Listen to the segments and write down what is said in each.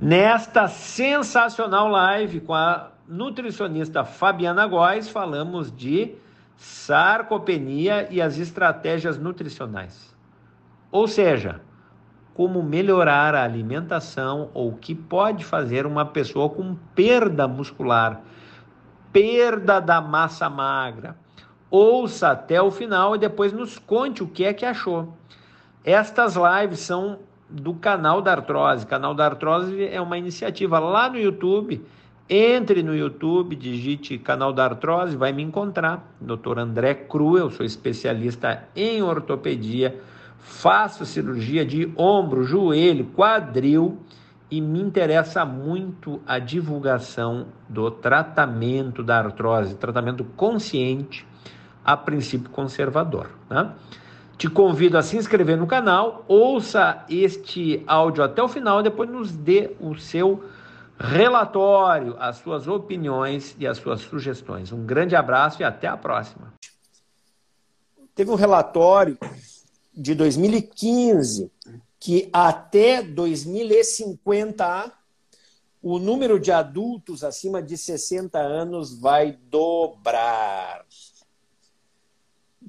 Nesta sensacional live com a nutricionista Fabiana Góes, falamos de sarcopenia e as estratégias nutricionais. Ou seja, como melhorar a alimentação ou o que pode fazer uma pessoa com perda muscular, perda da massa magra. Ouça até o final e depois nos conte o que é que achou. Estas lives são do canal da Artrose. Canal da Artrose é uma iniciativa lá no YouTube. Entre no YouTube, digite canal da Artrose, vai me encontrar. Dr. André Cru, eu sou especialista em ortopedia, faço cirurgia de ombro, joelho, quadril e me interessa muito a divulgação do tratamento da artrose, tratamento consciente, a princípio conservador. Né? Te convido a se inscrever no canal, ouça este áudio até o final, depois nos dê o seu relatório, as suas opiniões e as suas sugestões. Um grande abraço e até a próxima. Teve um relatório de 2015 que até 2050 o número de adultos acima de 60 anos vai dobrar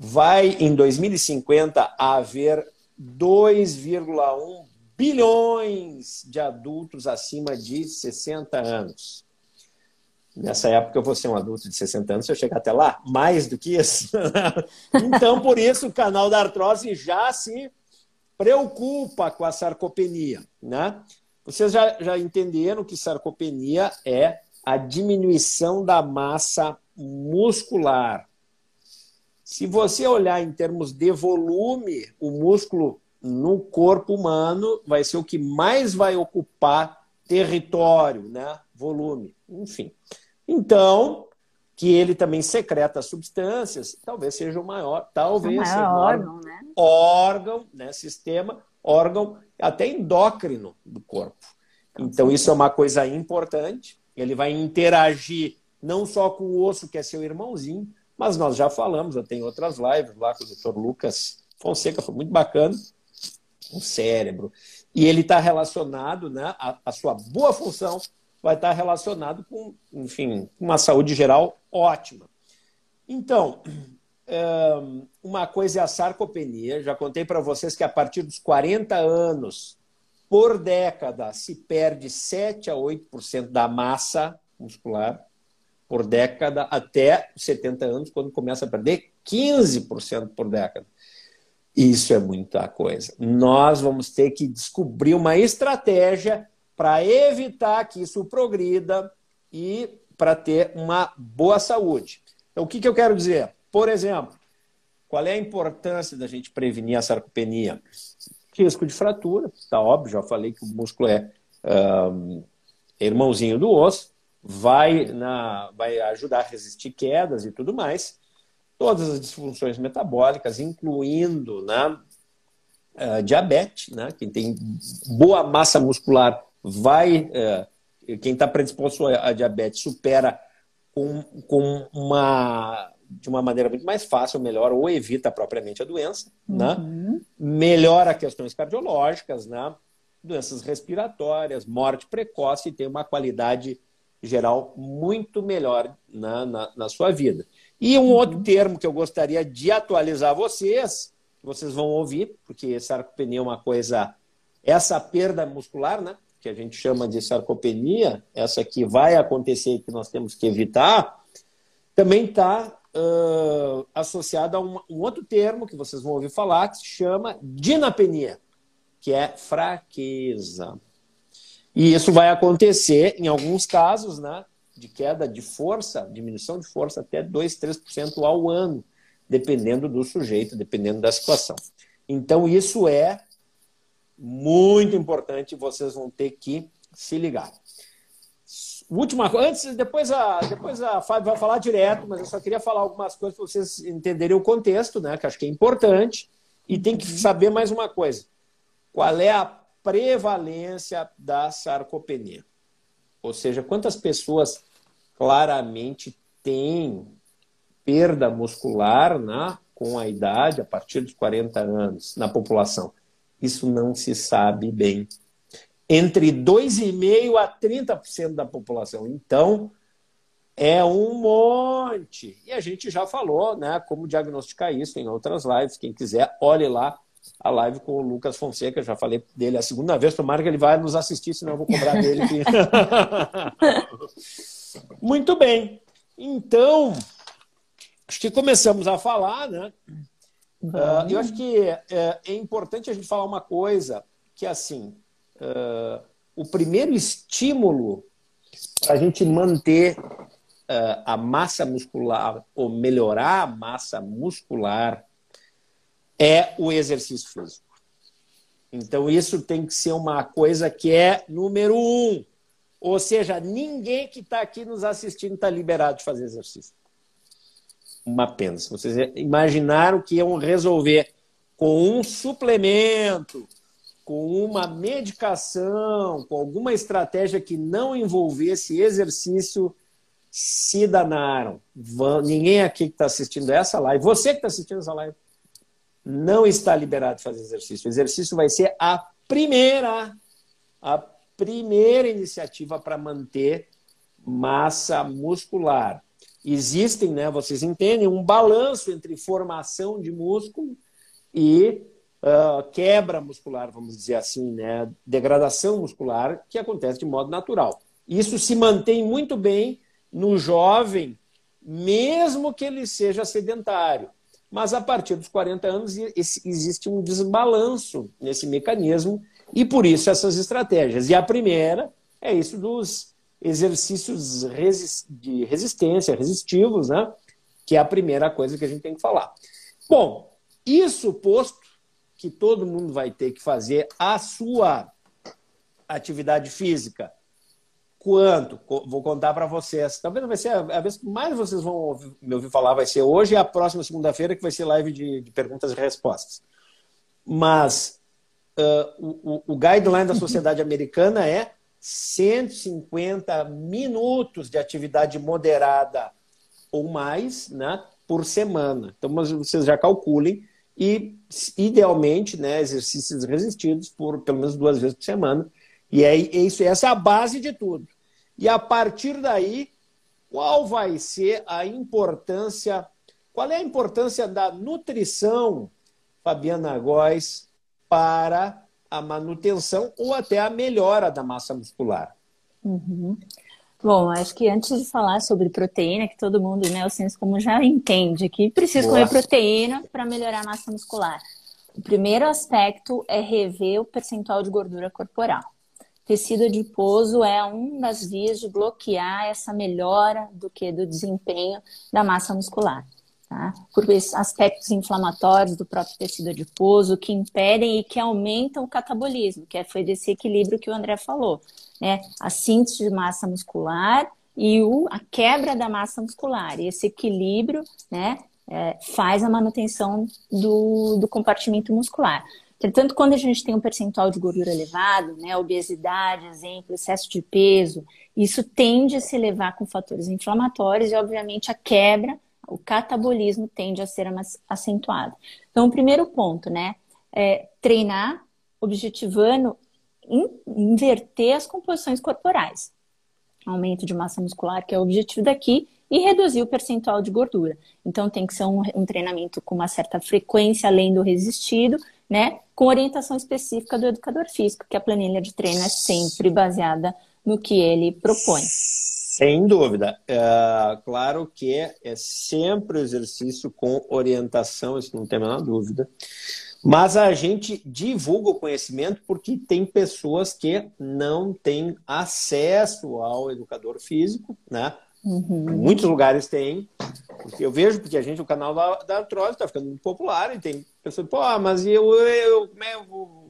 vai em 2050 haver 2,1 bilhões de adultos acima de 60 anos. Nessa época eu vou ser um adulto de 60 anos, se eu chegar até lá, mais do que isso. então, por isso, o canal da artrose já se preocupa com a sarcopenia. Né? Vocês já, já entenderam que sarcopenia é a diminuição da massa muscular. Se você olhar em termos de volume, o músculo no corpo humano vai ser o que mais vai ocupar território, né? volume, enfim. Então, que ele também secreta substâncias, talvez seja o maior, talvez o maior seja o maior órgão, né? órgão, né? sistema, órgão até endócrino do corpo. Então, isso é uma coisa importante. Ele vai interagir não só com o osso, que é seu irmãozinho, mas nós já falamos, eu tenho outras lives lá com o doutor Lucas Fonseca, foi muito bacana, o cérebro. E ele está relacionado, né, a, a, sua boa função vai estar tá relacionado com, enfim, uma saúde geral ótima. Então, uma coisa é a sarcopenia. Já contei para vocês que a partir dos 40 anos, por década, se perde 7 a 8% da massa muscular por década até 70 anos, quando começa a perder 15% por década. Isso é muita coisa. Nós vamos ter que descobrir uma estratégia para evitar que isso progrida e para ter uma boa saúde. Então, o que, que eu quero dizer? Por exemplo, qual é a importância da gente prevenir a sarcopenia? Risco de fratura, está óbvio, já falei que o músculo é um, irmãozinho do osso vai, na, vai ajudar a resistir quedas e tudo mais. Todas as disfunções metabólicas, incluindo né, uh, diabetes, né, quem tem boa massa muscular vai. Uh, quem está predisposto a diabetes supera com, com uma de uma maneira muito mais fácil, melhor, ou evita propriamente a doença, né? uhum. né? melhora questões cardiológicas, né? doenças respiratórias, morte precoce e tem uma qualidade geral muito melhor na, na, na sua vida. E um outro uhum. termo que eu gostaria de atualizar vocês, que vocês vão ouvir, porque sarcopenia é uma coisa. Essa perda muscular, né? Que a gente chama de sarcopenia, essa que vai acontecer e que nós temos que evitar, também está uh, associada a um, um outro termo que vocês vão ouvir falar, que se chama dinapenia, que é fraqueza. E isso vai acontecer, em alguns casos, né, de queda de força, diminuição de força até 2, 3% ao ano, dependendo do sujeito, dependendo da situação. Então, isso é muito importante, vocês vão ter que se ligar. Última coisa, antes, depois a, depois a Fábio vai falar direto, mas eu só queria falar algumas coisas para vocês entenderem o contexto, né? Que acho que é importante. E tem que saber mais uma coisa: qual é a prevalência da sarcopenia. Ou seja, quantas pessoas claramente têm perda muscular né, com a idade, a partir dos 40 anos, na população? Isso não se sabe bem. entre 2,5% a 30% da população. Então, é um monte. E a gente já falou né, como diagnosticar isso em outras lives. Quem quiser, olhe lá a live com o Lucas Fonseca. Já falei dele a segunda vez. Tomara que ele vai nos assistir, senão eu vou cobrar dele. Muito bem. Então, acho que começamos a falar, né? Uh, eu acho que uh, é importante a gente falar uma coisa, que assim, uh, o primeiro estímulo para a gente manter a massa muscular ou melhorar a massa muscular é o exercício físico. Então, isso tem que ser uma coisa que é número um. Ou seja, ninguém que está aqui nos assistindo está liberado de fazer exercício. Uma pena. Se vocês imaginaram que iam resolver com um suplemento, com uma medicação, com alguma estratégia que não envolvesse exercício, se danaram. Ninguém aqui que está assistindo essa live, você que está assistindo essa live, não está liberado de fazer exercício. O exercício vai ser a primeira, a primeira iniciativa para manter massa muscular. Existem, né, vocês entendem, um balanço entre formação de músculo e uh, quebra muscular, vamos dizer assim, né, degradação muscular, que acontece de modo natural. Isso se mantém muito bem no jovem, mesmo que ele seja sedentário. Mas a partir dos 40 anos existe um desbalanço nesse mecanismo e por isso essas estratégias. E a primeira é isso dos exercícios de resistência, resistivos, né? que é a primeira coisa que a gente tem que falar. Bom, isso posto que todo mundo vai ter que fazer a sua atividade física. Quanto? Vou contar para vocês. Talvez vai ser a vez que mais vocês vão me ouvir falar vai ser hoje e a próxima segunda-feira que vai ser live de, de perguntas e respostas. Mas uh, o, o guideline da sociedade americana é 150 minutos de atividade moderada ou mais né, por semana. Então, vocês já calculem e, idealmente, né, exercícios resistidos por pelo menos duas vezes por semana. E é, é isso, essa é a base de tudo. E a partir daí, qual vai ser a importância, qual é a importância da nutrição, Fabiana Góes, para a manutenção ou até a melhora da massa muscular. Uhum. Bom, acho que antes de falar sobre proteína, que todo mundo, né, o senso como já entende que precisa Boa. comer proteína para melhorar a massa muscular. O primeiro aspecto é rever o percentual de gordura corporal. Tecido adiposo é uma das vias de bloquear essa melhora do que do desempenho da massa muscular tá? por aspectos inflamatórios do próprio tecido adiposo que impedem e que aumentam o catabolismo, que é, foi desse equilíbrio que o André falou, né? A síntese de massa muscular e o, a quebra da massa muscular. E esse equilíbrio, né, é, faz a manutenção do, do compartimento muscular. Portanto, quando a gente tem um percentual de gordura elevado, né, obesidade, exemplo, excesso de peso, isso tende a se elevar com fatores inflamatórios e, obviamente, a quebra o catabolismo tende a ser mais acentuado. Então, o primeiro ponto, né, é treinar objetivando in, inverter as composições corporais. Aumento de massa muscular, que é o objetivo daqui, e reduzir o percentual de gordura. Então, tem que ser um, um treinamento com uma certa frequência, além do resistido, né, com orientação específica do educador físico, que a planilha de treino é sempre baseada no que ele propõe. Sem dúvida. É, claro que é sempre o exercício com orientação, isso não tem a menor dúvida. Mas a gente divulga o conhecimento porque tem pessoas que não têm acesso ao educador físico, né? Uhum. Muitos lugares tem. Eu vejo porque a gente, o canal da, da artrose está ficando muito popular e tem pessoas, pô, mas eu, eu, eu, eu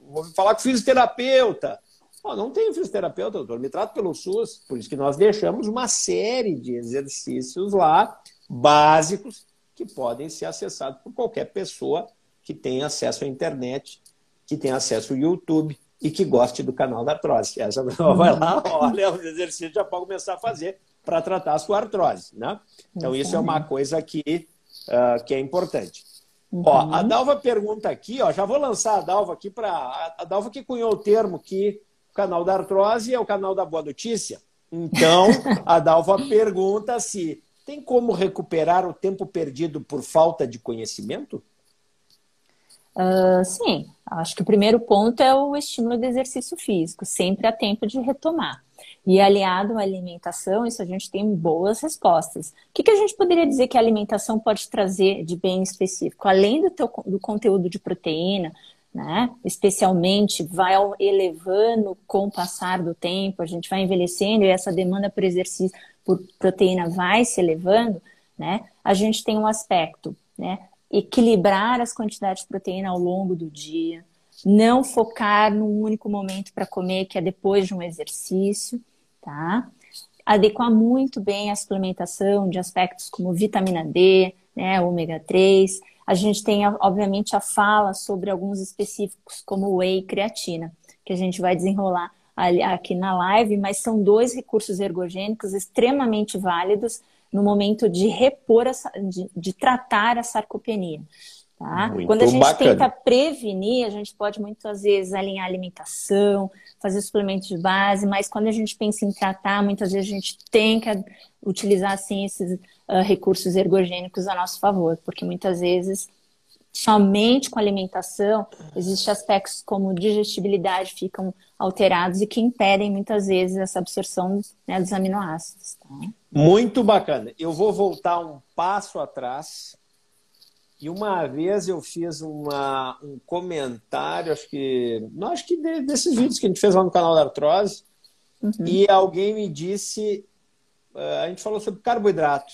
vou falar com o fisioterapeuta. Oh, não tenho fisioterapeuta, doutor, me trato pelo SUS. Por isso que nós deixamos uma série de exercícios lá, básicos, que podem ser acessados por qualquer pessoa que tenha acesso à internet, que tenha acesso ao YouTube e que goste do canal da artrose. Essa vai lá, olha os exercícios, já pode começar a fazer para tratar a sua artrose. Né? Então, isso é uma coisa que, uh, que é importante. Uhum. Ó, a Dalva pergunta aqui, ó, já vou lançar a Dalva aqui para. A Dalva que cunhou o termo que O canal da artrose é o canal da boa notícia. Então, a Dalva pergunta se tem como recuperar o tempo perdido por falta de conhecimento? Uh, sim, acho que o primeiro ponto é o estímulo do exercício físico, sempre há tempo de retomar. E aliado à alimentação, isso a gente tem boas respostas. O que, que a gente poderia dizer que a alimentação pode trazer de bem específico? Além do, teu, do conteúdo de proteína, né? especialmente vai elevando com o passar do tempo, a gente vai envelhecendo e essa demanda por exercício, por proteína vai se elevando, né? a gente tem um aspecto, né? equilibrar as quantidades de proteína ao longo do dia, não focar num único momento para comer, que é depois de um exercício, tá? Adequar muito bem a suplementação de aspectos como vitamina D, né, ômega 3. A gente tem, obviamente, a fala sobre alguns específicos, como whey e creatina, que a gente vai desenrolar aqui na live, mas são dois recursos ergogênicos extremamente válidos no momento de repor, a, de, de tratar a sarcopenia. Tá? Quando a gente bacana. tenta prevenir, a gente pode muitas vezes alinhar a alimentação, fazer suplementos de base, mas quando a gente pensa em tratar, muitas vezes a gente tem que utilizar assim, esses uh, recursos ergogênicos a nosso favor, porque muitas vezes somente com alimentação existem aspectos como digestibilidade ficam alterados e que impedem muitas vezes essa absorção né, dos aminoácidos. Tá? Muito bacana. Eu vou voltar um passo atrás. E uma vez eu fiz uma, um comentário, acho que. Não, acho que desses vídeos que a gente fez lá no canal da Artrose, uhum. e alguém me disse. Uh, a gente falou sobre carboidrato.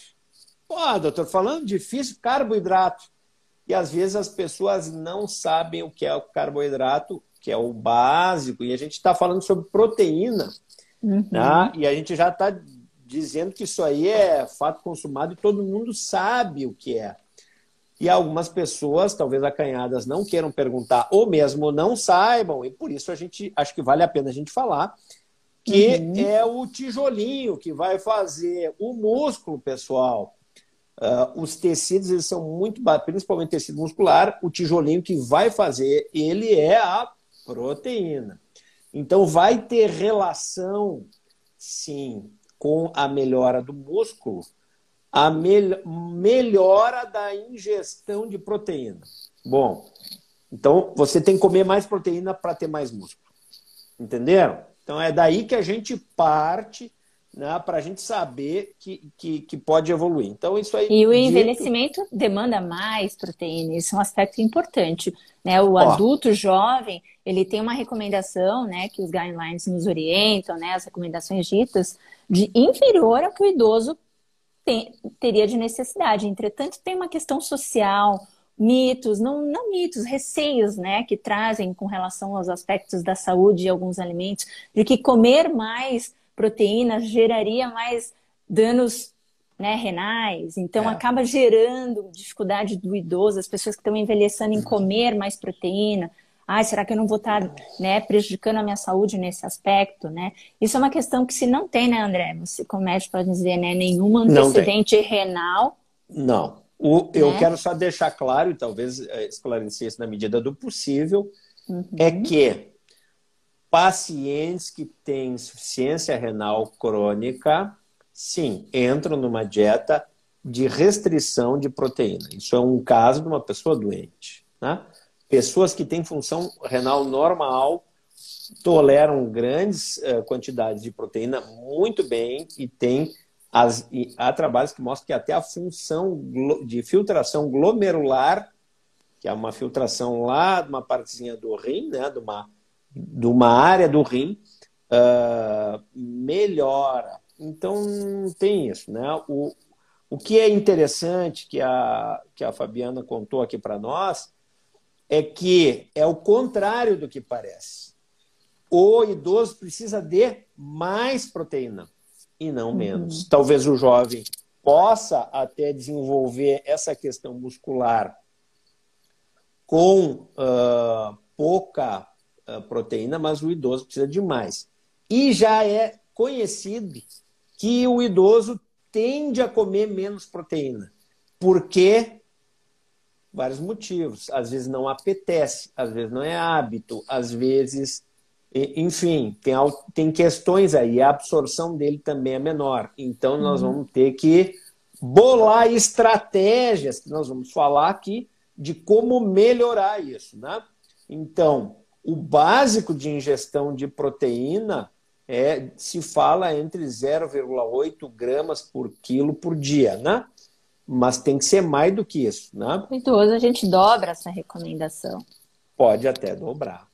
Pô, doutor, falando difícil, carboidrato. E às vezes as pessoas não sabem o que é o carboidrato, que é o básico, e a gente está falando sobre proteína, uhum. né? e a gente já está dizendo que isso aí é fato consumado e todo mundo sabe o que é. E algumas pessoas, talvez acanhadas, não queiram perguntar ou mesmo não saibam, e por isso a gente acho que vale a pena a gente falar que uhum. é o tijolinho que vai fazer o músculo, pessoal. Uh, os tecidos eles são muito, principalmente tecido muscular, o tijolinho que vai fazer ele é a proteína. Então vai ter relação, sim, com a melhora do músculo, a mel melhora da ingestão de proteína. Bom, então você tem que comer mais proteína para ter mais músculo. Entenderam? Então é daí que a gente parte né, para a gente saber que, que, que, pode evoluir. Então, isso aí. E o envelhecimento dito... demanda mais proteína, isso é um aspecto importante. Né? O Ó. adulto jovem, ele tem uma recomendação, né, que os guidelines nos orientam, né, as recomendações ditas, de inferior ao que o idoso tem, teria de necessidade. Entretanto, tem uma questão social, mitos, não, não mitos, receios, né, que trazem com relação aos aspectos da saúde de alguns alimentos, de que comer mais proteína geraria mais danos né, renais, então é. acaba gerando dificuldade do idoso, as pessoas que estão envelhecendo em comer mais proteína, ah, será que eu não vou estar né, prejudicando a minha saúde nesse aspecto, né? Isso é uma questão que se não tem, né, André? Você, como médico, pode dizer, né, nenhum antecedente renal. Não. O, eu né? quero só deixar claro, e talvez é, esclarecer isso na medida do possível, uhum. é que pacientes que têm insuficiência renal crônica, sim, entram numa dieta de restrição de proteína. Isso é um caso de uma pessoa doente. Né? Pessoas que têm função renal normal toleram grandes uh, quantidades de proteína muito bem e tem as, e há trabalhos que mostram que até a função de filtração glomerular, que é uma filtração lá de uma partezinha do rim, né, de, uma, de uma área do rim, uh, melhora. Então tem isso, né? O, o que é interessante que a, que a Fabiana contou aqui para nós é que é o contrário do que parece. O idoso precisa de mais proteína e não uhum. menos. Uhum. Talvez o jovem possa até desenvolver essa questão muscular com uh, pouca uh, proteína, mas o idoso precisa de mais. E já é conhecido que o idoso tende a comer menos proteína, porque vários motivos. Às vezes não apetece, às vezes não é hábito, às vezes enfim, tem, tem questões aí, a absorção dele também é menor. Então, nós uhum. vamos ter que bolar estratégias, que nós vamos falar aqui, de como melhorar isso. Né? Então, o básico de ingestão de proteína é, se fala entre 0,8 gramas por quilo por dia, né? Mas tem que ser mais do que isso, né? O idoso, a gente dobra essa recomendação. Pode até dobrar.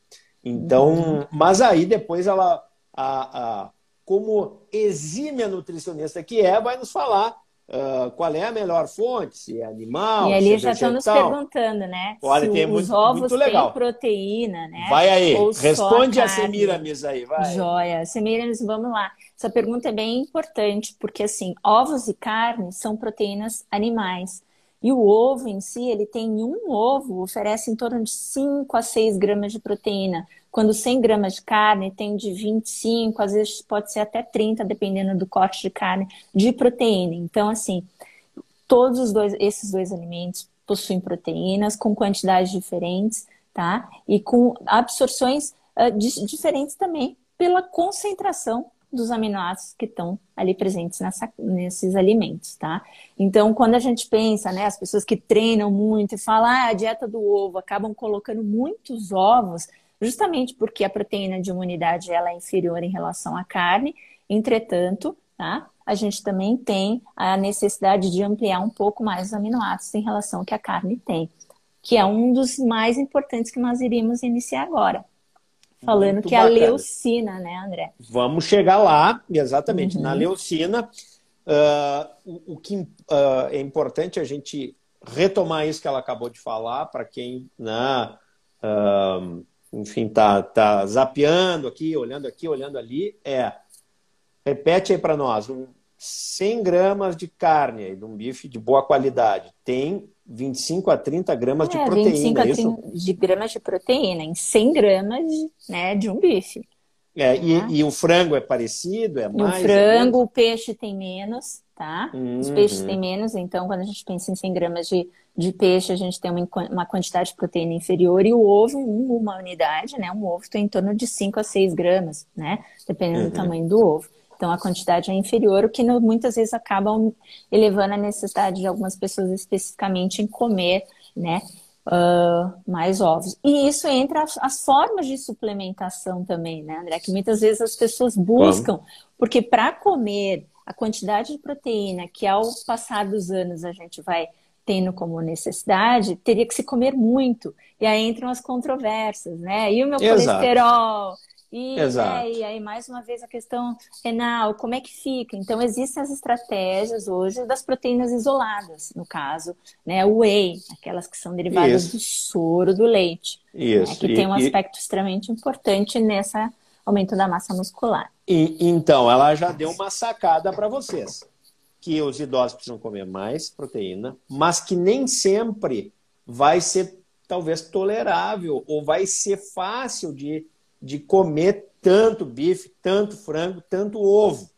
Então, uhum. mas aí depois ela, a, a, como exímia nutricionista que é, vai nos falar Uh, qual é a melhor fonte, se é animal, E ali é já estão nos perguntando, né? Olha, se tem os muito, ovos muito legal. têm proteína, né? Vai aí, Ou responde a Semiramis aí, vai. Joia. Semiramis, vamos lá. Essa pergunta é bem importante, porque assim, ovos e carne são proteínas animais. E o ovo em si, ele tem um ovo, oferece em torno de 5 a 6 gramas de proteína. Quando 100 gramas de carne tem de 25, às vezes pode ser até 30, dependendo do corte de carne, de proteína. Então, assim, todos os dois, esses dois alimentos possuem proteínas com quantidades diferentes, tá? E com absorções uh, diferentes também pela concentração dos aminoácidos que estão ali presentes nessa, nesses alimentos, tá? Então, quando a gente pensa, né, as pessoas que treinam muito e falam, ah, a dieta do ovo, acabam colocando muitos ovos, justamente porque a proteína de imunidade ela é inferior em relação à carne. Entretanto, tá? A gente também tem a necessidade de ampliar um pouco mais os aminoácidos em relação ao que a carne tem, que é um dos mais importantes que nós iríamos iniciar agora falando Muito que bacana. é a leucina, né, André? Vamos chegar lá, exatamente, uhum. na leucina. Uh, o, o, que uh, é importante a gente retomar isso que ela acabou de falar, para quem, né, uh, enfim, tá, tá zapeando aqui, olhando aqui, olhando ali, é, repete aí para nós, um 100 gramas de carne, de um bife de boa qualidade, tem 25 a 30 gramas é, de proteína, 25 a 30 isso? de gramas de proteína em 100 gramas né, de um bife. É, e, né? e, o frango é parecido? É mais? O frango, o peixe tem menos, tá? Uhum. Os peixes têm menos, então quando a gente pensa em 100 gramas de, de peixe, a gente tem uma, uma quantidade de proteína inferior e o ovo, uma unidade, né? Um ovo tem em torno de 5 a 6 gramas, né? Dependendo uhum. do tamanho do ovo. Então a quantidade é inferior, o que muitas vezes acaba elevando a necessidade de algumas pessoas especificamente em comer, né? Uh, mais ovos. E isso entra as, as, formas de suplementação também, né, André? Que muitas vezes as pessoas buscam, porque para comer a quantidade de proteína que ao passar dos anos a gente vai tendo como necessidade, teria que se comer muito. E aí entram as controvérsias, né? E o meu Exato. colesterol, e, né, e aí, mais uma vez, a questão renal, como é que fica? Então, existem as estratégias hoje das proteínas isoladas, no caso, né? O whey, aquelas que são derivadas Isso. do soro do leite. Né, Isso. Né, que e, tem um aspecto e... extremamente importante nessa aumento da massa muscular. E, então, ela já deu uma sacada para vocês. Que os idosos precisam comer mais proteína, mas que nem sempre vai ser, talvez, tolerável ou vai ser fácil de de comer tanto bife, tanto frango, tanto ovo.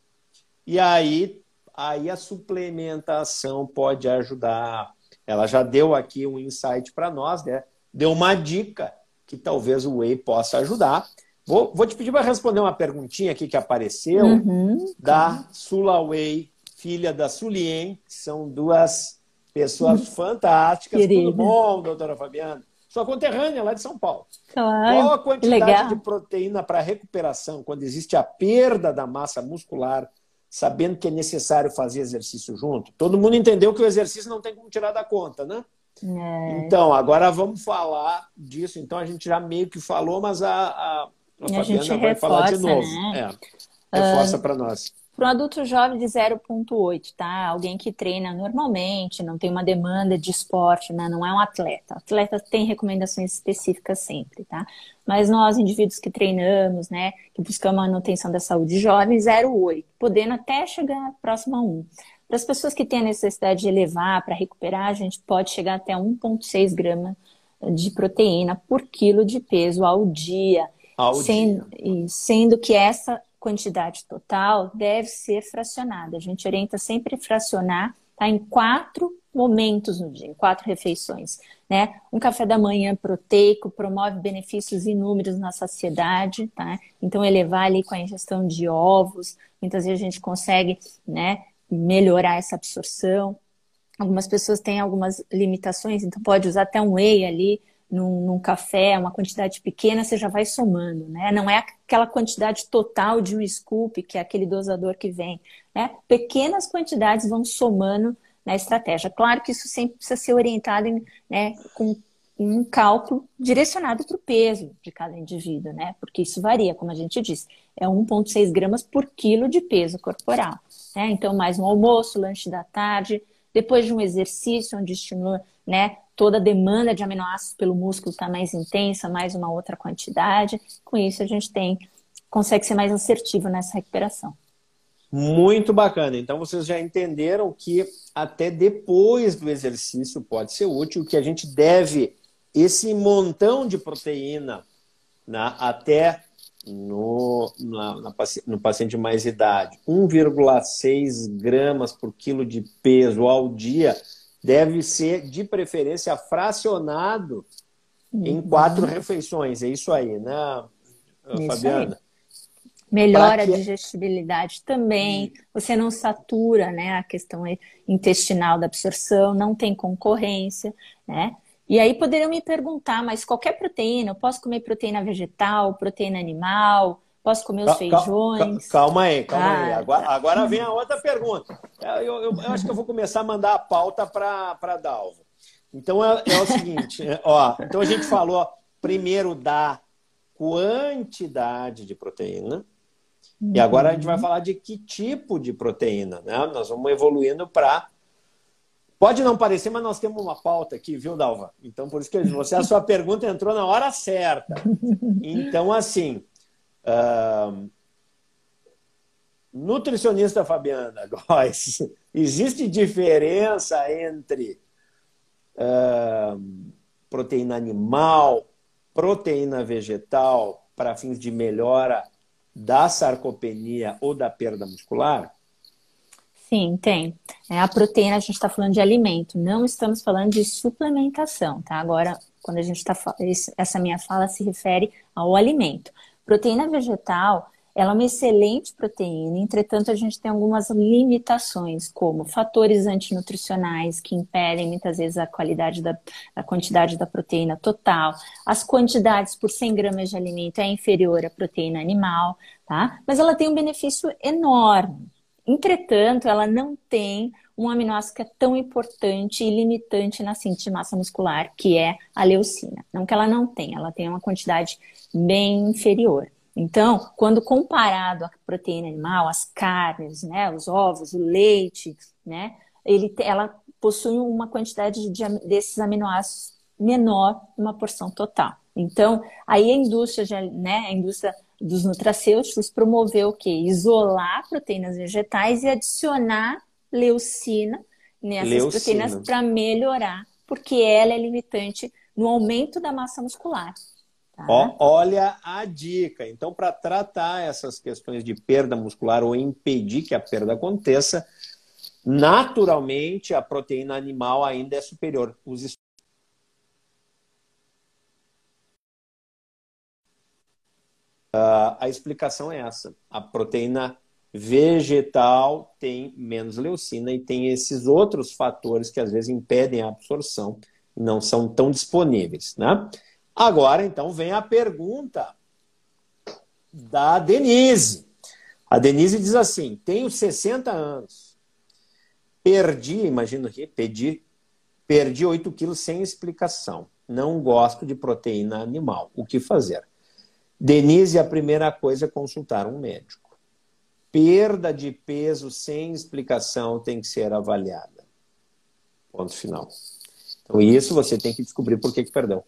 E aí, aí a suplementação pode ajudar. Ela já deu aqui um insight para nós, né? Deu uma dica que talvez o whey possa ajudar. Vou, vou te pedir para responder uma perguntinha aqui que apareceu uhum. da Sula Whey, filha da Sulien, que são duas pessoas uhum. fantásticas. Querida. Tudo bom, doutora Fabiana? Sua conterrânea lá de São Paulo. Claro, Qual a quantidade de proteína para recuperação quando existe a perda da massa muscular, sabendo que é necessário fazer exercício junto? Todo mundo entendeu que o exercício não tem como tirar da conta, né? É. Então, agora vamos falar disso. Então, a gente já meio que falou, mas a, a, a Fabiana vai reforça, falar de novo. Né? É, reforça uh, para nós. Para um adulto jovem de 0,8, tá? Alguém que treina normalmente, não tem uma demanda de esporte, né? Não é um atleta. O atleta tem recomendações específicas sempre, tá? Mas nós, indivíduos que treinamos, né? Que buscamos a manutenção da saúde jovem, 0,8, podendo até chegar próximo a 1. Para as pessoas que têm a necessidade de elevar para recuperar, a gente pode chegar até 1,6 gramas de proteína por quilo de peso ao dia. Sendo, sendo que essa quantidade total deve ser fracionada. A gente orienta sempre fracionar tá? Em quatro momentos no dia, quatro refeições. Né? Um café da manhã proteico promove benefícios inúmeros na saciedade, tá? Então elevar ali com a ingestão de ovos, muitas vezes a gente consegue, né, melhorar essa absorção. Algumas pessoas têm algumas limitações, então pode usar até um whey ali num, num, café, uma quantidade pequena, você já vai somando, né? Não é aquela quantidade total de um scoop, que é aquele dosador que vem, né? Pequenas quantidades vão somando na estratégia. Claro que isso sempre precisa ser orientado em, né, com um cálculo direcionado para o peso de cada indivíduo, né? Porque isso varia, como a gente disse, é 1,6 gramas por quilo de peso corporal. Né? Então, mais um almoço, lanche da tarde, depois de um exercício onde estimula, né, toda a demanda de aminoácidos pelo músculo está mais intensa, mais uma outra quantidade. Com isso, a gente tem consegue ser mais assertivo nessa recuperação. Muito bacana. Então vocês já entenderam que até depois do exercício pode ser útil, que a gente deve esse montão de proteína né, até no, na, na, no paciente mais idade, 1,6 gramas por quilo de peso ao dia, deve ser de preferência fracionado uhum. em quatro refeições. É isso aí, né, isso Fabiana? Aí. Melhora que... a digestibilidade também. Você não satura, né, a questão intestinal da absorção, não tem concorrência, né? E aí poderiam me perguntar, mas qualquer proteína, eu posso comer proteína vegetal, proteína animal, posso comer os feijões? Calma aí, calma ah, aí. Agora, agora vem a outra pergunta. É, eu, eu, eu, acho que eu vou começar a mandar a pauta para a Dalva. Então é, é o seguinte, é, ó, então a gente falou primeiro da quantidade de proteína, e agora a gente vai uhum. falar de que tipo de proteína, né? Nós vamos evoluindo para Pode não parecer, mas nós temos uma pauta aqui, viu, Dalva? Então, por isso que você, a sua pergunta entrou na hora certa. Então, assim, uh, nutricionista Fabiana Góes, existe diferença entre uh, proteína animal, proteína vegetal para fins de melhora da sarcopenia ou da perda muscular? Sim, tem. É, a proteína, a gente está falando de alimento, não estamos falando de suplementação, tá? Agora, quando a gente está. Essa minha fala se refere ao alimento. Proteína vegetal, ela é uma excelente proteína, entretanto, a gente tem algumas limitações, como fatores antinutricionais que impedem muitas vezes a qualidade da a quantidade da proteína total. As quantidades por 100 gramas de alimento é inferior à proteína animal, tá? Mas ela tem um benefício enorme Entretanto, ela não tem um aminoácido que é tão importante e limitante na síntese de massa muscular, que é a leucina. Não que ela não tenha, ela tem uma quantidade bem inferior. Então, quando comparado à proteína animal, as carnes, né, os ovos, o leite, né, ele, ela possui uma quantidade de, desses aminoácidos menor uma porção total. Então, aí a indústria, né, a indústria dos nutracêuticos promoveu o quê? Isolar proteínas vegetais e adicionar leucina nessas leucina. proteínas para melhorar, porque ela é limitante no aumento da massa muscular. Tá? Ó, olha a dica. Então, para tratar essas questões de perda muscular ou impedir que a perda aconteça, naturalmente a proteína animal ainda é superior. Os Uh, a explicação é essa. A proteína vegetal tem menos leucina e tem esses outros fatores que às vezes impedem a absorção e não são tão disponíveis. Né? Agora, então, vem a pergunta da Denise. A Denise diz assim: tenho 60 anos, perdi, imagino que perdi, perdi 8 quilos sem explicação. Não gosto de proteína animal. O que fazer? Denise, a primeira coisa é consultar um médico. Perda de peso sem explicação tem que ser avaliada. Ponto final. Então, isso você tem que descobrir por que, que perdeu.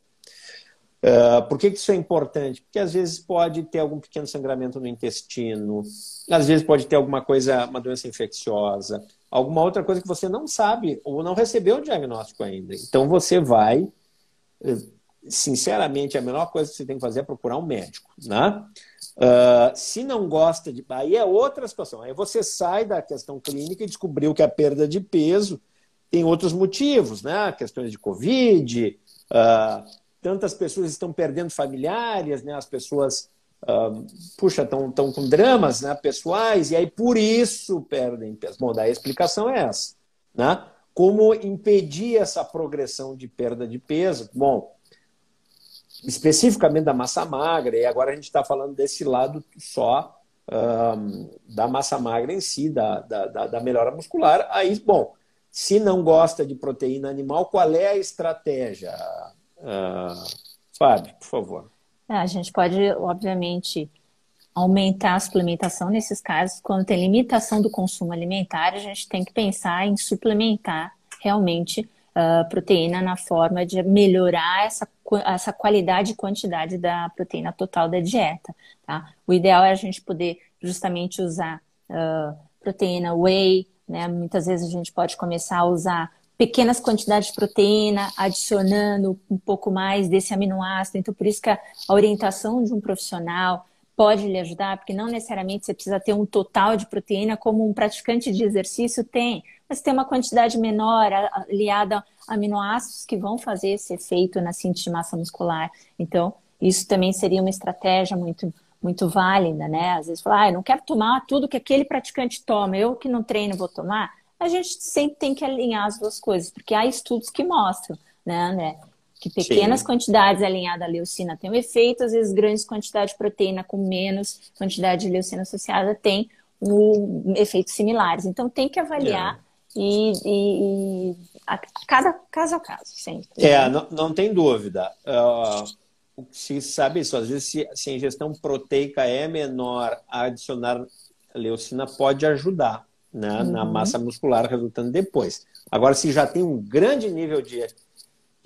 Uh, por que, que isso é importante? Porque às vezes pode ter algum pequeno sangramento no intestino, às vezes pode ter alguma coisa, uma doença infecciosa, alguma outra coisa que você não sabe ou não recebeu o diagnóstico ainda. Então você vai sinceramente, a melhor coisa que você tem que fazer é procurar um médico. Né? Uh, se não gosta de. Aí é outra situação. Aí você sai da questão clínica e descobriu que a perda de peso tem outros motivos, né? Questões de Covid, uh, tantas pessoas estão perdendo familiares, né? As pessoas, uh, puxa, estão com dramas né? pessoais, e aí por isso perdem peso. Bom, daí a explicação é essa, né? Como impedir essa progressão de perda de peso? Bom, especificamente da massa magra, e agora a gente está falando desse lado só um, da massa magra em si, da, da, da, melhora muscular. Aí, bom, se não gosta de proteína animal, qual é a estratégia? Uh, Fábio, por favor. É, a gente pode, obviamente, aumentar a suplementação nesses casos. Quando tem limitação do consumo alimentar, a gente tem que pensar em suplementar realmente proteína na forma de melhorar essa, essa qualidade e quantidade da proteína total da dieta. Tá? O ideal é a gente poder justamente usar uh, proteína whey, né? Muitas vezes a gente pode começar a usar pequenas quantidades de proteína, adicionando um pouco mais desse aminoácido. Então, por isso que a orientação de um profissional pode lhe ajudar, porque não necessariamente você precisa ter um total de proteína como um praticante de exercício tem, mas tem uma quantidade menor aliada a aminoácidos que vão fazer esse efeito na síntese de massa muscular. Então, isso também seria uma estratégia muito muito válida, né? Às vezes fala, ah, eu não quero tomar tudo que aquele praticante toma, eu que não treino vou tomar. A gente sempre tem que alinhar as duas coisas, porque há estudos que mostram, né, André? Que pequenas Sim. quantidades alinhadas à leucina têm um efeito, às vezes grandes quantidades de proteína com menos quantidade de leucina associada têm um, efeitos similares. Então tem que avaliar é. e, e, e, a cada caso a caso, sempre. É, não, não tem dúvida. Uh, se sabe isso, às vezes se, se, a ingestão proteica é menor, adicionar leucina pode ajudar né, uhum. na massa muscular resultando depois. Agora, se já tem um grande nível de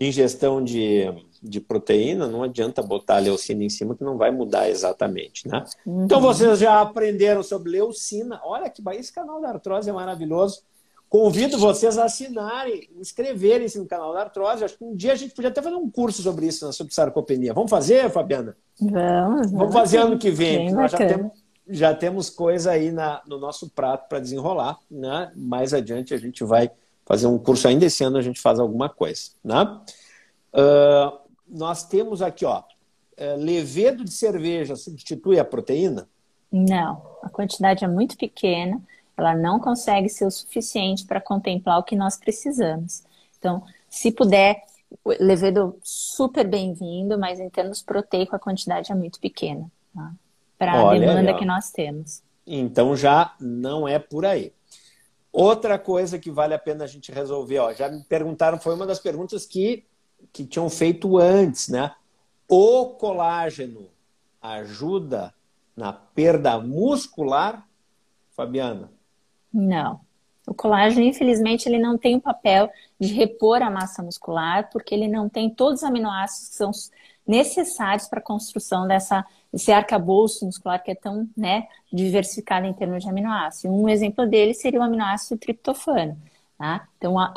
ingestão de, de proteína, não adianta botar leucina em cima que não vai mudar exatamente, né? Uhum. Então vocês já aprenderam sobre leucina. Olha que esse canal da artrose é maravilhoso. Convido vocês a assinarem, inscreverem-se no canal da artrose. Acho que um dia a gente podia até fazer um curso sobre isso, né, sobre sarcopenia. Vamos fazer, Fabiana? Vamos. Vamos fazer ano que vem. Nós já temos, já temos coisa aí na, no nosso prato para desenrolar, né? Mais adiante a gente vai fazer um curso ainda esse ano, a gente faz alguma coisa. Né? Uh, nós temos aqui, ó, é, levedo de cerveja substitui a proteína? Não, a quantidade é muito pequena, ela não consegue ser o suficiente para contemplar o que nós precisamos. Então, se puder, levedo super bem-vindo, mas em termos proteico a quantidade é muito pequena tá? para a demanda que nós temos. Então já não é por aí. Outra coisa que vale a pena a gente resolver, ó, já me perguntaram, foi uma das perguntas que, que tinham feito antes, né? O colágeno ajuda na perda muscular, Fabiana? Não. O colágeno, infelizmente, ele não tem o papel de repor a massa muscular, porque ele não tem todos os aminoácidos que são necessários para a construção dessa esse arcabouço muscular que é tão né, diversificado em termos de aminoácidos. Um exemplo dele seria o aminoácido triptofano. Tá? Então, a,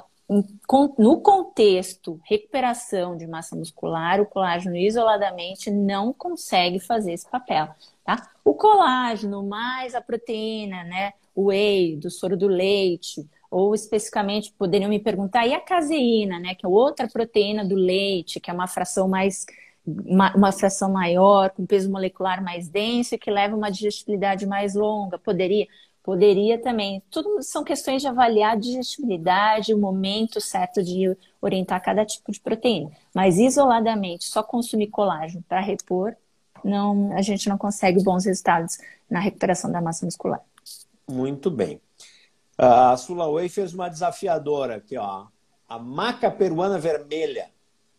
no contexto recuperação de massa muscular, o colágeno isoladamente não consegue fazer esse papel. Tá? O colágeno mais a proteína, né, o whey, do soro do leite, ou especificamente poderiam me perguntar, e a caseína, né, que é outra proteína do leite, que é uma fração mais uma, fração maior, com peso molecular mais denso e que leva uma digestibilidade mais longa. Poderia? Poderia também. Tudo são questões de avaliar a digestibilidade, o momento certo de orientar cada tipo de proteína. Mas isoladamente, só consumir colágeno para repor, não, a gente não consegue bons resultados na recuperação da massa muscular. Muito bem. A Sulaway fez uma desafiadora aqui, ó. A maca peruana vermelha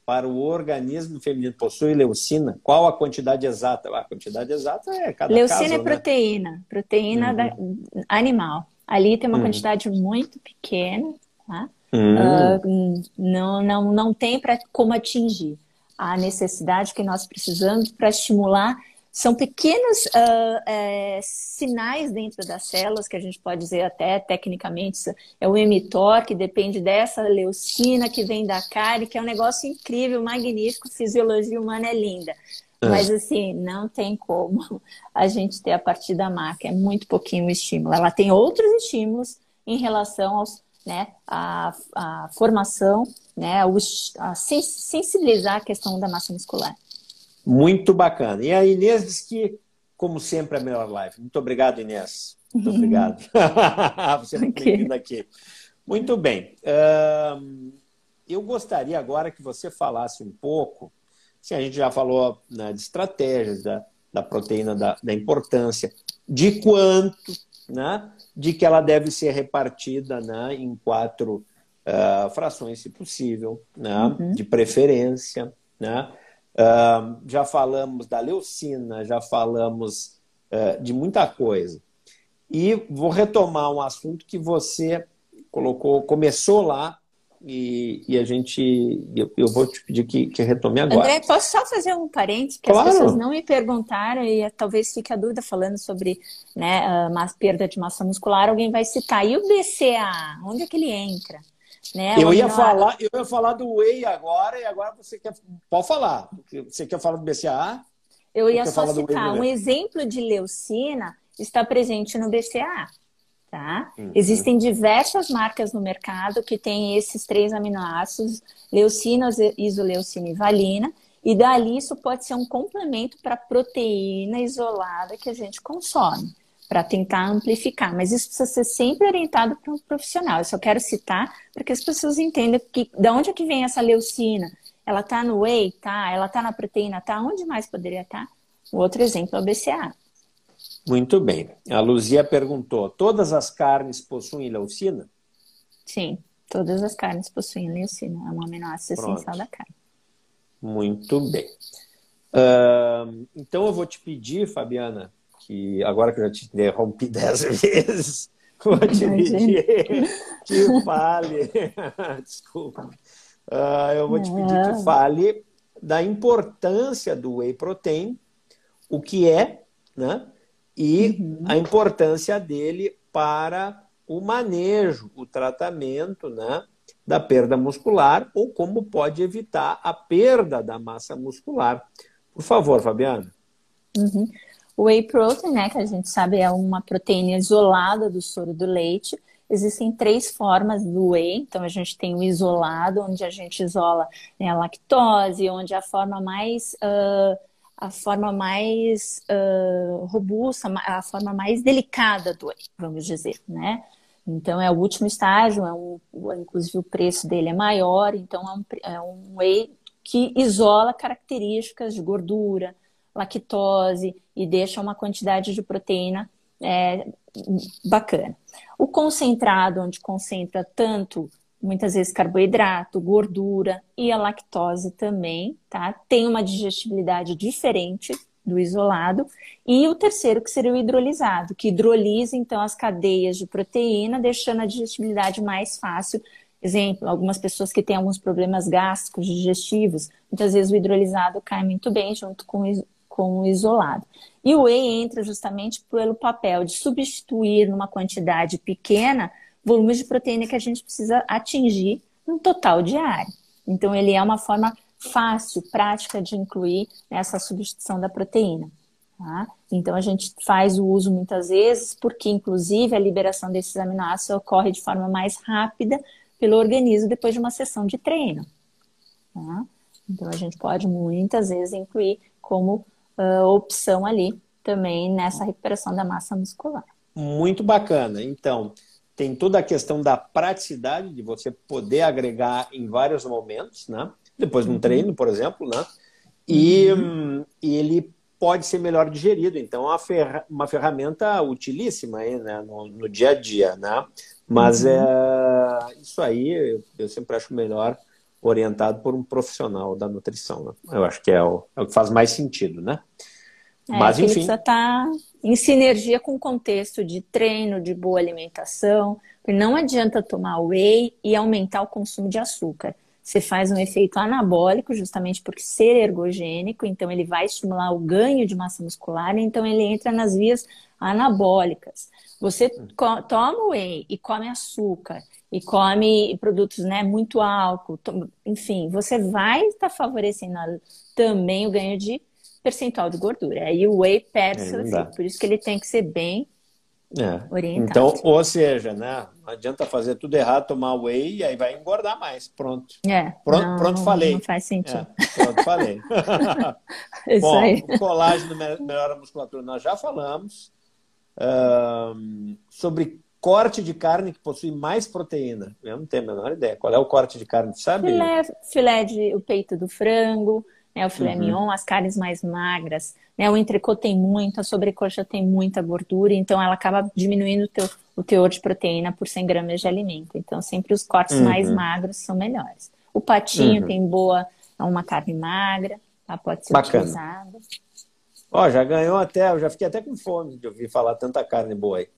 para o organismo feminino possui leucina? Qual a quantidade exata? A quantidade exata é cada Leucina caso, é proteína, né? proteína uhum. da, animal. Ali tem uma uhum. quantidade muito pequena, tá? Uhum. Uh, não, não, não tem para como atingir a necessidade que nós precisamos para estimular são pequenos uh, é, sinais dentro das células, que a gente pode dizer até tecnicamente, é o emitor, que depende dessa leucina que vem da carne, que é um negócio incrível, magnífico, fisiologia humana é linda. É. Mas assim, não tem como a gente ter a partir da marca, é muito pouquinho o estímulo. Ela tem outros estímulos em relação aos, né, a, a formação, né, a sensibilizar a questão da massa muscular. Muito bacana. E a Inês diz que, como sempre, é a melhor live. Muito obrigado, Inês. Muito obrigado. Você é muito okay. bem-vinda aqui. Muito bem. Uh, eu gostaria agora que você falasse um pouco Sim, a gente já falou né, de estratégias da, da proteína, da, da, importância, de quanto, né, de que ela deve ser repartida né, em quatro uh, frações, se possível, né, uhum. de preferência. Né? Uh, já falamos da leucina, já falamos uh, de muita coisa. E vou retomar um assunto que você colocou, começou lá e, e, a gente. Eu, eu, vou te pedir que, que retome agora. André, posso só fazer um parênteses? Que claro. as pessoas não me perguntaram e talvez fique a dúvida falando sobre né, a perda de massa muscular. Alguém vai citar. E o BCA? Onde é que ele entra? Né? Eu, ia falar, eu ia falar do Whey agora e agora você quer. Pode falar. Você quer falar do BCA? Eu ia só citar um exemplo de leucina está presente no BCA. Tá? Uhum. Existem diversas marcas no mercado que têm esses três aminoácidos, leucina, isoleucina e valina, e dali isso pode ser um complemento para a proteína isolada que a gente consome, para tentar amplificar. Mas isso precisa ser sempre orientado para um profissional. Eu só quero citar para que as pessoas entendam que, de onde é que vem essa leucina. Ela está no whey? Tá. Ela está na proteína? Tá. Onde mais poderia estar? Tá? O outro exemplo é o BCA. Muito bem. A Luzia perguntou: todas as carnes possuem leucina? Sim, todas as carnes possuem leucina. É um aminoácido Pronto. essencial da carne. Muito bem. Uh, então eu vou te pedir, Fabiana, que agora que eu já te interrompi dez vezes, vou te pedir que fale. Desculpa. Uh, eu vou te pedir que fale da importância do whey protein, o que é, né? e uhum. a importância dele para o manejo, o tratamento né, da perda muscular ou como pode evitar a perda da massa muscular. Por favor, Fabiana. Uhum. O whey protein, né, que a gente sabe é uma proteína isolada do soro do leite. Existem três formas do whey. Então, a gente tem o isolado, onde a gente isola né, a lactose, onde a forma mais uh, a forma mais uh, robusta, a forma mais delicada do whey, vamos dizer, né? Então é o último estágio, é um, inclusive o preço dele é maior, então é um, é um whey que isola características de gordura, lactose e deixa uma quantidade de proteína é, bacana. O concentrado, onde concentra tanto muitas vezes carboidrato, gordura e a lactose também, tá? Tem uma digestibilidade diferente do isolado. E o terceiro, que seria o hidrolisado, que hidrolisa então as cadeias de proteína, deixando a digestibilidade mais fácil. Exemplo, algumas pessoas que têm alguns problemas gástricos, digestivos, muitas vezes o hidrolisado cai muito bem junto com, com o isolado. E o whey entra justamente pelo papel de substituir numa quantidade pequena volumes de proteína que a gente precisa atingir no total diário. Então, ele é uma forma fácil, prática de incluir essa substituição da proteína. Tá? Então, a gente faz o uso muitas vezes, porque, inclusive, a liberação desses aminoácidos ocorre de forma mais rápida pelo organismo depois de uma sessão de treino. Tá? Então, a gente pode muitas vezes incluir como uh, opção ali também nessa recuperação da massa muscular. Muito bacana. Então, tem toda a questão da praticidade de você poder agregar em vários momentos, né? Depois de um uhum. treino, por exemplo, né? E, uhum. e ele pode ser melhor digerido. Então, é uma, ferra uma ferramenta utilíssima aí, né? no, no dia a dia, né? Mas uhum. é, isso aí eu, eu, sempre acho melhor orientado por um profissional da nutrição. Né? Eu acho que é o, é o que faz mais sentido, né? É, Mas, enfim. precisa estar tá em sinergia com o contexto de treino, de boa alimentação. Não adianta tomar whey e aumentar o consumo de açúcar. Você faz um efeito anabólico, justamente porque ser ergogênico, então ele vai estimular o ganho de massa muscular, então ele entra nas vias anabólicas. Você toma whey e come açúcar e come produtos, né, muito álcool, enfim, você vai estar favorecendo também o ganho de percentual de gordura. Aí o whey perde é, seu efeito. Por isso que ele tem que ser bem é. Então, ou seja, né? Não adianta fazer tudo errado, tomar whey e aí vai engordar mais. Pronto. É, pronto, não, pronto falei. Não faz sentido. É, pronto, falei. isso Bom, aí. colágeno melhora a musculatura, nós já falamos. Um, sobre corte de carne que possui mais proteína. Eu não tenho a menor ideia. Qual é o corte de carne, sabe? Filé, filé de o peito do frango, né, o filé uhum. mignon, as carnes mais magras. Né, o entrecô tem muito, a sobrecoxa tem muita gordura, então ela acaba diminuindo o, teu, o teor de proteína por 100 gramas de alimento. Então, sempre os cortes uhum. mais magros são melhores. O patinho uhum. tem boa, é uma carne magra, tá? pode ser Bacana. utilizado. Ó, já ganhou até, eu já fiquei até com fome de ouvir falar tanta carne boa aí.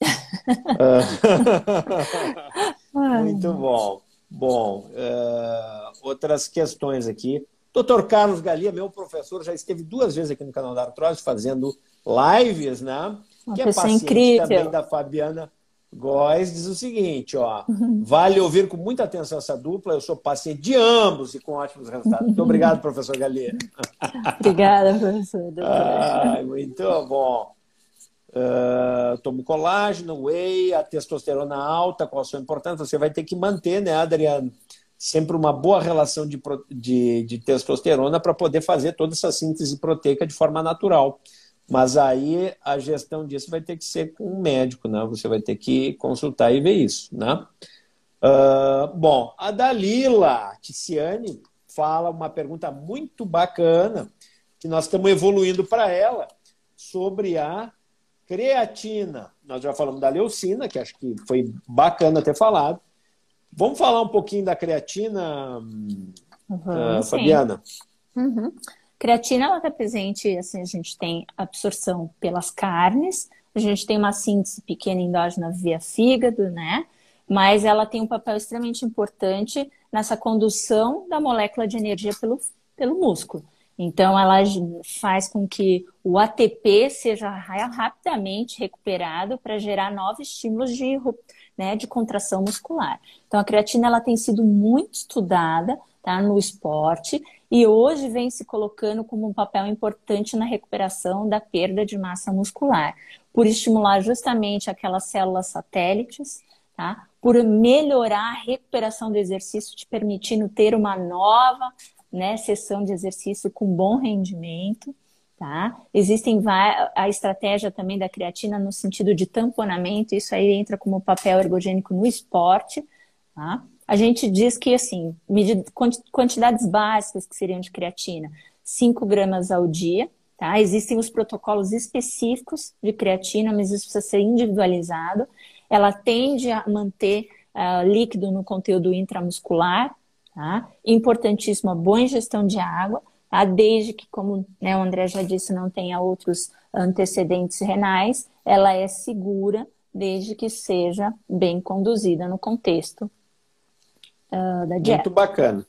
Muito bom. Bom, uh, outras questões aqui. Doutor Carlos Galia, meu professor, já esteve duas vezes aqui no canal da Artrose fazendo lives, né? Uma que é paciente incrível. também da Fabiana Góes, diz o seguinte, ó. Vale ouvir com muita atenção essa dupla, eu sou paciente de ambos e com ótimos resultados. Muito obrigado, professor Galia. Obrigada, professor. Ai, muito bom. Uh, tomo colágeno, whey, a testosterona alta, qual a sua importância? Você vai ter que manter, né, Adriano? Sempre uma boa relação de, de, de testosterona para poder fazer toda essa síntese proteica de forma natural. Mas aí a gestão disso vai ter que ser com um médico, né? Você vai ter que consultar e ver isso, né? Uh, bom, a Dalila Ticiane fala uma pergunta muito bacana que nós estamos evoluindo para ela sobre a creatina. Nós já falamos da leucina, que acho que foi bacana ter falado. Vamos falar um pouquinho da creatina, uhum, uh, Fabiana? Uhum. Creatina ela está presente, assim, a gente tem absorção pelas carnes, a gente tem uma síntese pequena endógena via fígado, né? Mas ela tem um papel extremamente importante nessa condução da molécula de energia pelo, pelo músculo. Então, ela faz com que o ATP seja rapidamente recuperado para gerar novos estímulos de, né, de contração muscular. Então, a creatina ela tem sido muito estudada tá, no esporte e hoje vem se colocando como um papel importante na recuperação da perda de massa muscular, por estimular justamente aquelas células satélites, tá, por melhorar a recuperação do exercício, te permitindo ter uma nova né, sessão de exercício com bom rendimento. Tá? Existem a estratégia também da creatina no sentido de tamponamento, isso aí entra como papel ergogênico no esporte. Tá? A gente diz que, assim, quantidades básicas que seriam de creatina, 5 gramas ao dia, tá? Existem os protocolos específicos de creatina, mas isso precisa ser individualizado. Ela tende a manter uh, líquido no conteúdo intramuscular, Tá? Importantíssima boa ingestão de água, tá? desde que, como né, o André já disse, não tenha outros antecedentes renais, ela é segura desde que seja bem conduzida no contexto uh, da dieta. Muito bacana.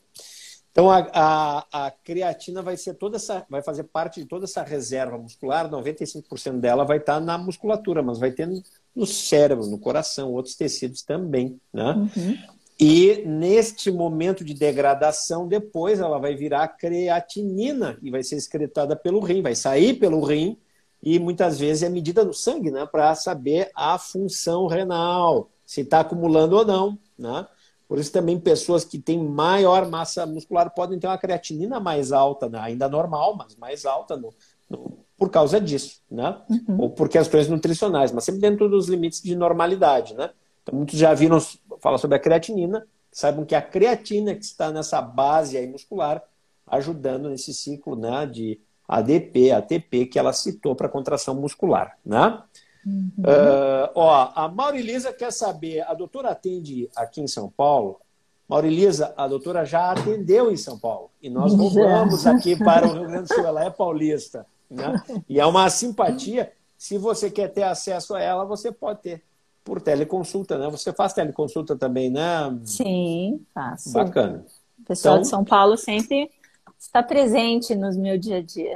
Então a, a, a, creatina vai ser toda essa, vai fazer parte de toda essa reserva muscular, 95% dela vai estar na musculatura, mas vai ter no, no cérebro, no coração, outros tecidos também, né? Uhum. E neste momento de degradação, depois ela vai virar creatinina e vai ser excretada pelo rim, vai sair pelo rim e muitas vezes é medida no sangue, né, para saber a função renal, se está acumulando ou não, né? Por isso também pessoas que têm maior massa muscular podem ter uma creatinina mais alta, né? ainda normal, mas mais alta no, no, por causa disso, né? Uhum. Ou por questões nutricionais, mas sempre dentro dos limites de normalidade, né? Então, muitos já viram falar sobre a creatinina, saibam que a creatina que está nessa base aí muscular, ajudando nesse ciclo né, de ADP, ATP, que ela citou para contração muscular. Né? Uhum. Uh, ó, a Maurilisa quer saber, a doutora atende aqui em São Paulo? Maurilisa, a doutora já atendeu em São Paulo. E nós voltamos aqui para o Rio Grande do Sul. Ela é paulista. Né? E é uma simpatia. Se você quer ter acesso a ela, você pode ter por teleconsulta, né? Você faz teleconsulta também, né? Sim, faço. Bacana. O pessoal então, de São Paulo sempre está presente no meu dia a dia.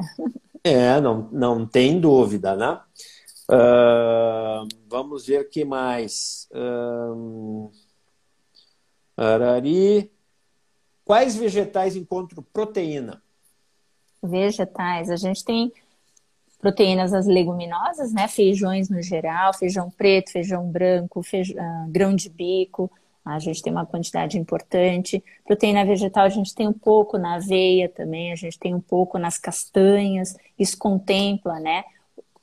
É, não, não tem dúvida, né? Uh, vamos ver o que mais. Uh, arari. Quais vegetais encontram proteína? Vegetais, a gente tem proteínas as leguminosas, né? Feijões no geral, feijão preto, feijão branco, feijão, uh, grão de bico, a gente tem uma quantidade importante. Proteína vegetal a gente tem um pouco na aveia também, a gente tem um pouco nas castanhas. Isso contempla, né?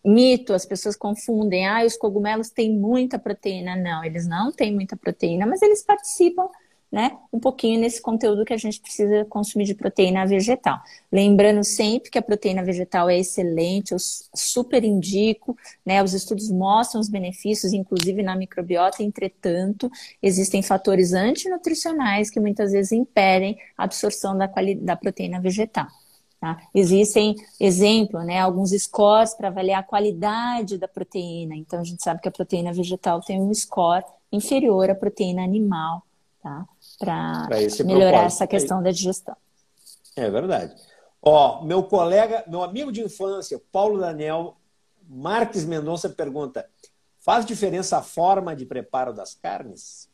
Mito, as pessoas confundem. Ah, os cogumelos têm muita proteína. Não, eles não têm muita proteína, mas eles participam né, um pouquinho nesse conteúdo que a gente precisa consumir de proteína vegetal. Lembrando sempre que a proteína vegetal é excelente, eu super indico, né, os estudos mostram os benefícios, inclusive na microbiota, entretanto, existem fatores antinutricionais que muitas vezes impedem a absorção da, da proteína vegetal. Tá? Existem exemplo, né, alguns scores para avaliar a qualidade da proteína. Então, a gente sabe que a proteína vegetal tem um score inferior à proteína animal tá? Para melhorar propósito. essa questão da digestão. É verdade. Ó, meu colega, meu amigo de infância, Paulo Daniel Marques Mendonça pergunta: faz diferença a forma de preparo das carnes?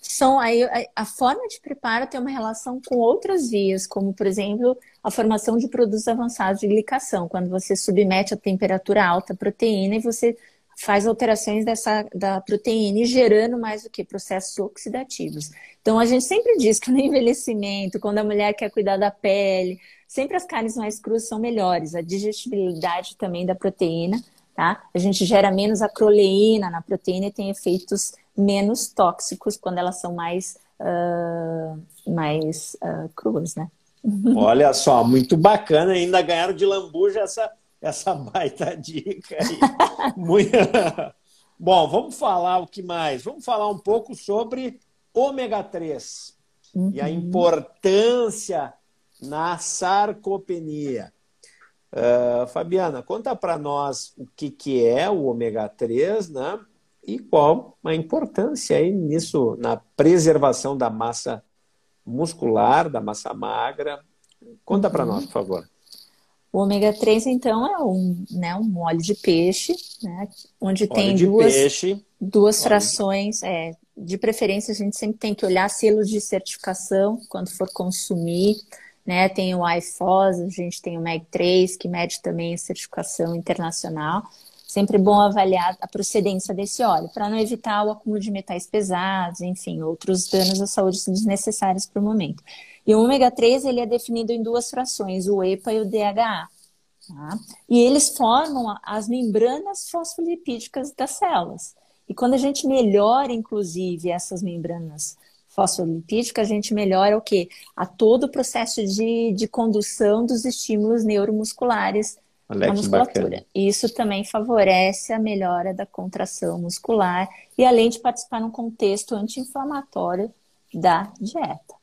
São aí a, a forma de preparo tem uma relação com outras vias, como por exemplo a formação de produtos avançados de glicação, quando você submete a temperatura alta a proteína e você faz alterações dessa, da proteína gerando mais o que? Processos oxidativos. Então, a gente sempre diz que no envelhecimento, quando a mulher quer cuidar da pele, sempre as carnes mais cruas são melhores. A digestibilidade também da proteína, tá? A gente gera menos acroleína na proteína e tem efeitos menos tóxicos quando elas são mais, uh, mais uh, cruas, né? Olha só, muito bacana. Ainda ganharam de lambuja essa essa baita dica aí. Muito... Bom, vamos falar o que mais? Vamos falar um pouco sobre ômega 3 uhum. e a uhum. importância na sarcopenia. Uh, Fabiana, conta para nós o que, que é o ômega 3, né? E qual a importância aí nisso, na preservação da massa muscular, da massa magra. Conta uhum. para nós, por favor. O ômega 3, então, é um, né, um óleo de peixe, né, onde óleo tem duas, peixe. duas frações. É, de preferência, a gente sempre tem que olhar selos de certificação quando for consumir. Né? Tem o IFOS, a gente tem o MEG3, que mede também a certificação internacional. Sempre bom avaliar a procedência desse óleo, para não evitar o acúmulo de metais pesados, enfim, outros danos à saúde desnecessários para o momento. E o ômega 3 ele é definido em duas frações, o EPA e o DHA. Tá? E eles formam as membranas fosfolipídicas das células. E quando a gente melhora, inclusive, essas membranas fosfolipídicas, a gente melhora o quê? A todo o processo de, de condução dos estímulos neuromusculares Alex, na musculatura. Bacana. Isso também favorece a melhora da contração muscular e além de participar num contexto anti-inflamatório da dieta.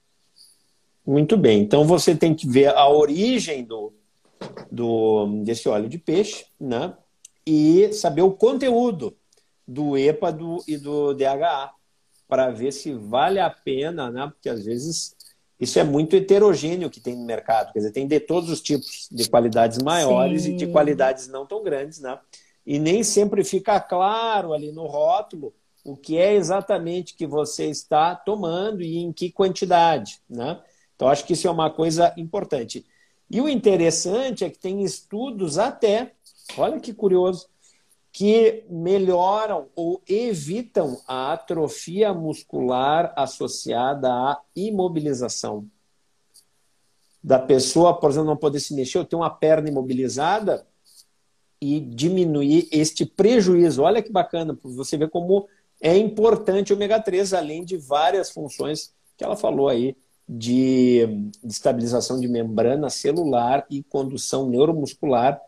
Muito bem. Então você tem que ver a origem do, do desse óleo de peixe, né? E saber o conteúdo do EPA do, e do DHA para ver se vale a pena, né? Porque às vezes isso é muito heterogêneo que tem no mercado. Quer dizer, tem de todos os tipos, de qualidades maiores Sim. e de qualidades não tão grandes, né? E nem sempre fica claro ali no rótulo o que é exatamente que você está tomando e em que quantidade, né? Então, acho que isso é uma coisa importante. E o interessante é que tem estudos até, olha que curioso, que melhoram ou evitam a atrofia muscular associada à imobilização. Da pessoa, por exemplo, não poder se mexer, ou ter uma perna imobilizada e diminuir este prejuízo. Olha que bacana, você vê como é importante o ômega 3, além de várias funções que ela falou aí de, de estabilização de membrana celular e condução neuromuscular.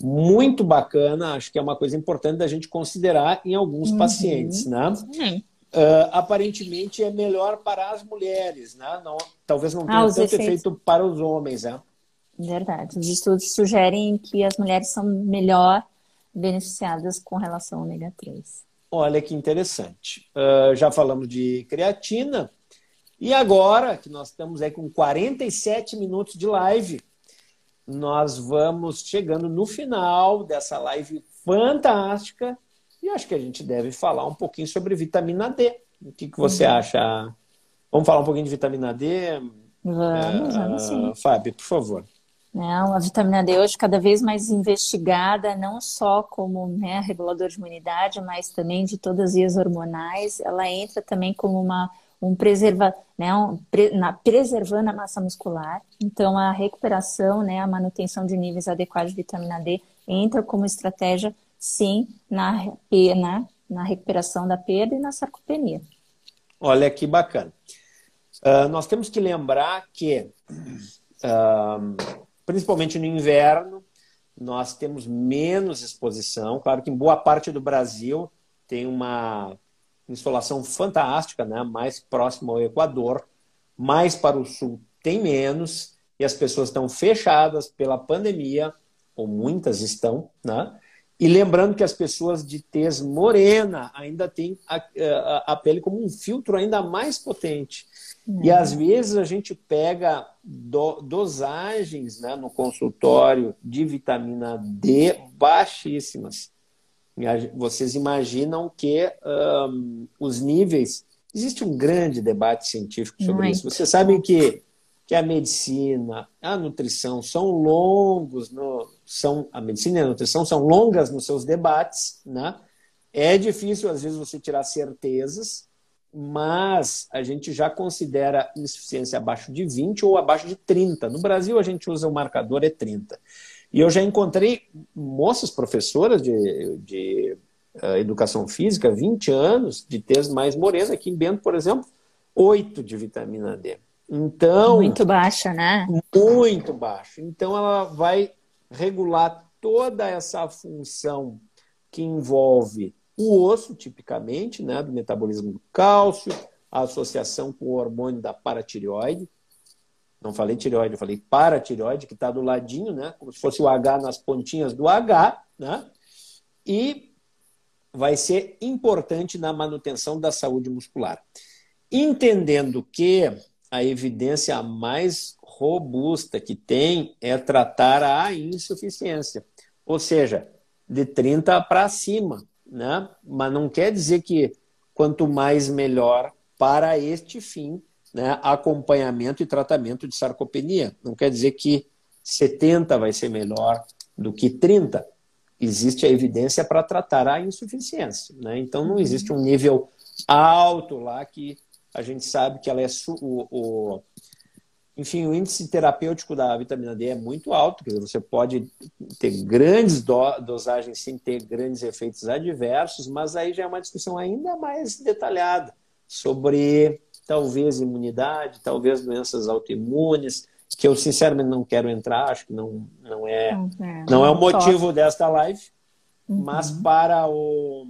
Muito bacana, acho que é uma coisa importante da gente considerar em alguns uhum. pacientes, né? Uhum. Uh, aparentemente é melhor para as mulheres, né? Não, talvez não tenha ah, tanto efeitos... efeito para os homens, né? Verdade. Os estudos sugerem que as mulheres são melhor beneficiadas com relação ao ômega 3. Olha que interessante. Uh, já falamos de creatina. E agora, que nós estamos aí com 47 minutos de live, nós vamos chegando no final dessa live fantástica e acho que a gente deve falar um pouquinho sobre vitamina D. O que, que você uhum. acha? Vamos falar um pouquinho de vitamina D? Vamos, vamos sim. Fábio, por favor. Né? A vitamina D hoje cada vez mais investigada, não só como né, regulador de imunidade, mas também de todas as vias hormonais. Ela entra também como uma um preserva, né, um, pre, na, preservando a massa muscular. Então, a recuperação, né, a manutenção de níveis adequados de vitamina D entra como estratégia, sim, na, na, na recuperação da perda e na sarcopenia. Olha que bacana. Uh, nós temos que lembrar que, uh, principalmente no inverno, nós temos menos exposição. Claro que em boa parte do Brasil tem uma insolação fantástica, né? mais próximo ao Equador, mais para o sul tem menos, e as pessoas estão fechadas pela pandemia, ou muitas estão, né? E lembrando que as pessoas de tez morena ainda têm a, a, a pele como um filtro ainda mais potente. Uhum. E às vezes a gente pega do, dosagens né, no consultório de vitamina D baixíssimas. Vocês imaginam que um, os níveis. Existe um grande debate científico sobre Muito. isso. Vocês sabem que, que a medicina, a nutrição são longos, no, são, a medicina e a nutrição são longas nos seus debates, né? É difícil, às vezes, você tirar certezas, mas a gente já considera insuficiência abaixo de 20 ou abaixo de 30. No Brasil, a gente usa o marcador é 30. E eu já encontrei moças professoras de, de uh, educação física, 20 anos, de tez mais morena, aqui em Bento, por exemplo, 8 de vitamina D. Então. Muito baixa, né? Muito baixo. Então, ela vai regular toda essa função que envolve o osso, tipicamente, né, do metabolismo do cálcio, a associação com o hormônio da paratireoide, não falei tireoide, eu falei paratireoide, que está do ladinho, né? Como se fosse o H nas pontinhas do H, né? E vai ser importante na manutenção da saúde muscular. Entendendo que a evidência mais robusta que tem é tratar a insuficiência, ou seja, de 30 para cima, né? Mas não quer dizer que quanto mais melhor para este fim né, acompanhamento e tratamento de sarcopenia. Não quer dizer que 70 vai ser melhor do que 30. Existe a evidência para tratar a insuficiência. Né? Então, não existe um nível alto lá que a gente sabe que ela é o, o enfim, o índice terapêutico da vitamina D é muito alto, quer dizer, você pode ter grandes do, dosagens sem ter grandes efeitos adversos, mas aí já é uma discussão ainda mais detalhada sobre talvez imunidade, talvez doenças autoimunes, que eu sinceramente não quero entrar, acho que não, não, é, não é, não é o motivo desta live, uhum. mas para o,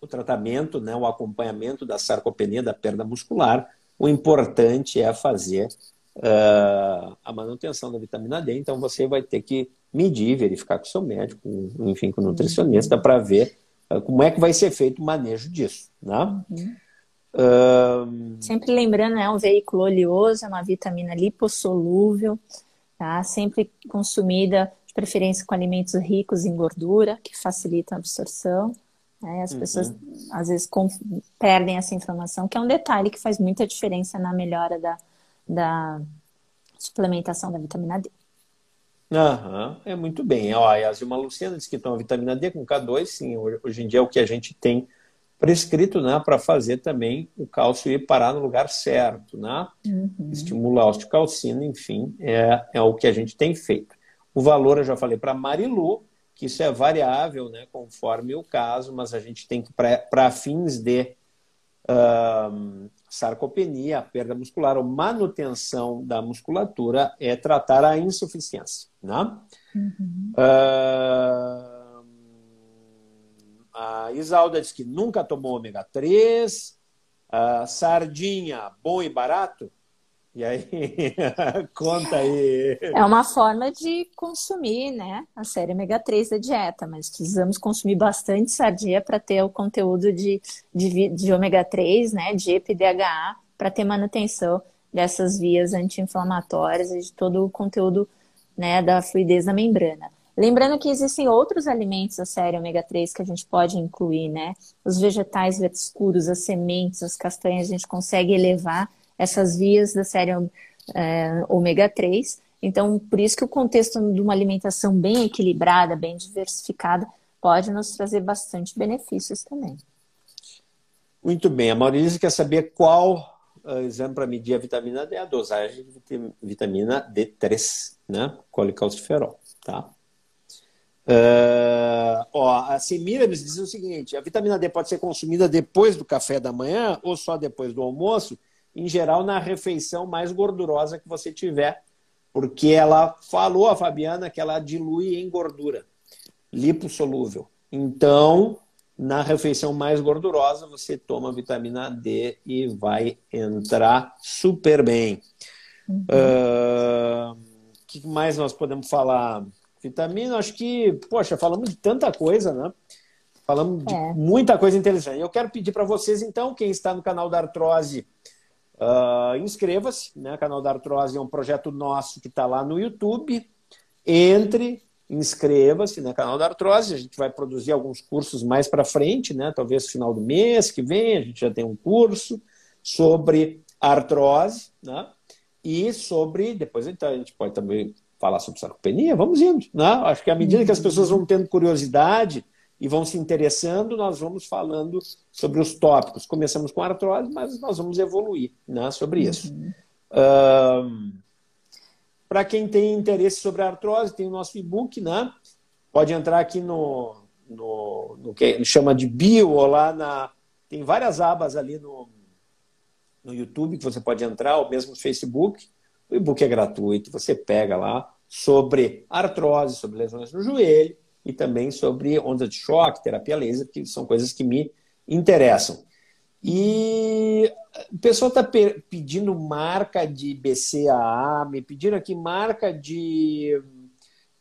o tratamento, né, o acompanhamento da sarcopenia, da perda muscular, o importante é fazer uh, a manutenção da vitamina D, então você vai ter que medir, verificar com o seu médico, enfim, com o nutricionista, uhum. para ver uh, como é que vai ser feito o manejo disso, né? Uhum. Sempre lembrando, é um veículo oleoso, é uma vitamina lipossolúvel, tá? Sempre consumida, de preferência com alimentos ricos em gordura, que facilitam a absorção. Né? As uhum. pessoas às vezes perdem essa informação, que é um detalhe que faz muita diferença na melhora da, da suplementação da vitamina D. Uhum, é muito bem. Ó, a Zilma Luciana diz que toma vitamina D com K2, sim, hoje em dia é o que a gente tem prescrito né, para fazer também o cálcio ir parar no lugar certo, né? Uhum. Estimular a osteocalcina, enfim, é, é o que a gente tem feito. O valor eu já falei para Marilu, que isso é variável, né, conforme o caso, mas a gente tem que, para fins de uh, sarcopenia, perda muscular ou manutenção da musculatura, é tratar a insuficiência. Né? Uhum. Uh, a Isalda diz que nunca tomou ômega 3. A sardinha, bom e barato? E aí, conta aí. É uma forma de consumir, né? A série ômega 3 da dieta, mas precisamos consumir bastante sardinha para ter o conteúdo de, de, de ômega 3, né? De EPDHA, para ter manutenção dessas vias anti-inflamatórias e de todo o conteúdo né, da fluidez da membrana. Lembrando que existem outros alimentos da série ômega 3 que a gente pode incluir, né? Os vegetais escuros, as sementes, as castanhas, a gente consegue elevar essas vias da série é, ômega 3. Então, por isso que o contexto de uma alimentação bem equilibrada, bem diversificada, pode nos trazer bastante benefícios também. Muito bem. A Maurícia quer saber qual uh, exame para medir a vitamina D, a dosagem de vitamina D3, né? Colicalciferol, tá? Uh, ó, a Semiramis diz o seguinte: a vitamina D pode ser consumida depois do café da manhã ou só depois do almoço, em geral na refeição mais gordurosa que você tiver, porque ela falou a Fabiana que ela dilui em gordura lipossolúvel. Então, na refeição mais gordurosa, você toma vitamina D e vai entrar super bem. O uhum. uh, que mais nós podemos falar? Vitamina, acho que, poxa, falamos de tanta coisa, né? Falamos de é. muita coisa interessante. Eu quero pedir para vocês, então, quem está no canal da Artrose, uh, inscreva-se. Né? O canal da Artrose é um projeto nosso que está lá no YouTube. Entre, inscreva-se no canal da Artrose. A gente vai produzir alguns cursos mais para frente, né? talvez no final do mês que vem, a gente já tem um curso sobre artrose, né? E sobre, depois então, a gente pode também falar sobre sarcopenia, vamos indo. Né? Acho que à medida que as pessoas vão tendo curiosidade e vão se interessando, nós vamos falando sobre os tópicos. Começamos com artrose, mas nós vamos evoluir né, sobre isso. Uhum. Um, Para quem tem interesse sobre a artrose, tem o nosso e-book, né? Pode entrar aqui no, no, no que chama de bio, ou lá na. Tem várias abas ali no, no YouTube que você pode entrar, ou mesmo no Facebook. O e-book é gratuito, você pega lá sobre artrose, sobre lesões no joelho e também sobre onda de choque, terapia laser, que são coisas que me interessam. E o pessoal está pedindo marca de BCAA, me pediram aqui marca de,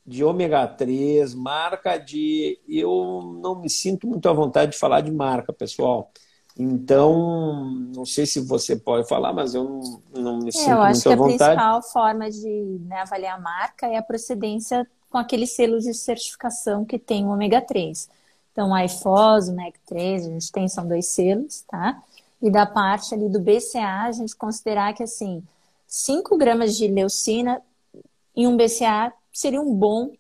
de ômega 3, marca de. Eu não me sinto muito à vontade de falar de marca, pessoal. Então, não sei se você pode falar, mas eu não, não me é, sinto muito à vontade. Eu acho que a principal forma de né, avaliar a marca é a procedência com aquele selo de certificação que tem o ômega 3. Então, a IFOS, o MEC3, a gente tem, são dois selos, tá? E da parte ali do BCA, a gente considerar que, assim, 5 gramas de leucina em um BCA seria um bom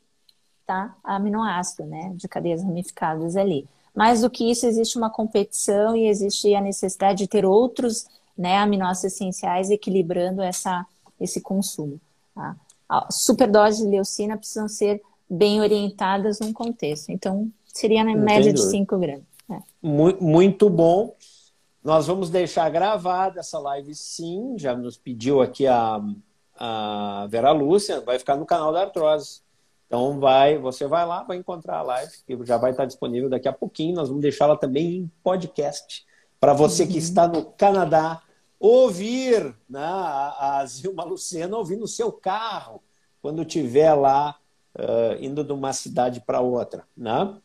tá? aminoácido, né? De cadeias ramificadas ali. Mais do que isso, existe uma competição e existe a necessidade de ter outros né, aminoácidos essenciais equilibrando essa, esse consumo. Tá? A superdose de leucina precisam ser bem orientadas num contexto. Então, seria na média de 5 gramas. É. Muito bom. Nós vamos deixar gravada essa live, sim. Já nos pediu aqui a, a Vera Lúcia. Vai ficar no canal da Artrose. Então vai, você vai lá, vai encontrar a live, que já vai estar disponível daqui a pouquinho. Nós vamos deixá-la também em podcast para você que uhum. está no Canadá ouvir né, a, Zilma Lucena ouvir no seu carro quando estiver lá uh, indo de uma cidade para outra. Né?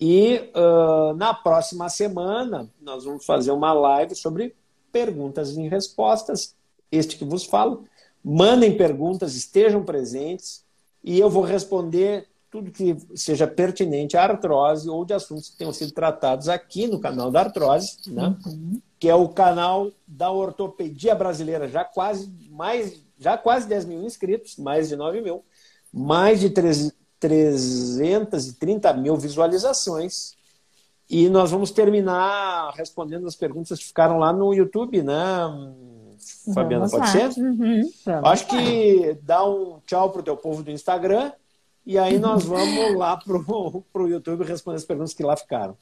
E uh, na próxima semana nós vamos fazer uma live sobre perguntas e respostas. Este que vos falo. Mandem perguntas, estejam presentes e eu vou responder tudo que seja pertinente à artrose ou de assuntos que tenham sido tratados aqui no canal da artrose, né? Uhum. que é o canal da ortopedia brasileira, já quase mais, já quase 10 mil inscritos, mais de 9 mil, mais de 330 mil visualizações. E nós vamos terminar respondendo as perguntas que ficaram lá no YouTube, né? Fabiana, pode ser? Uhum, Acho que dá um tchau pro teu povo do Instagram e aí nós vamos lá pro, pro YouTube responder as perguntas que lá ficaram.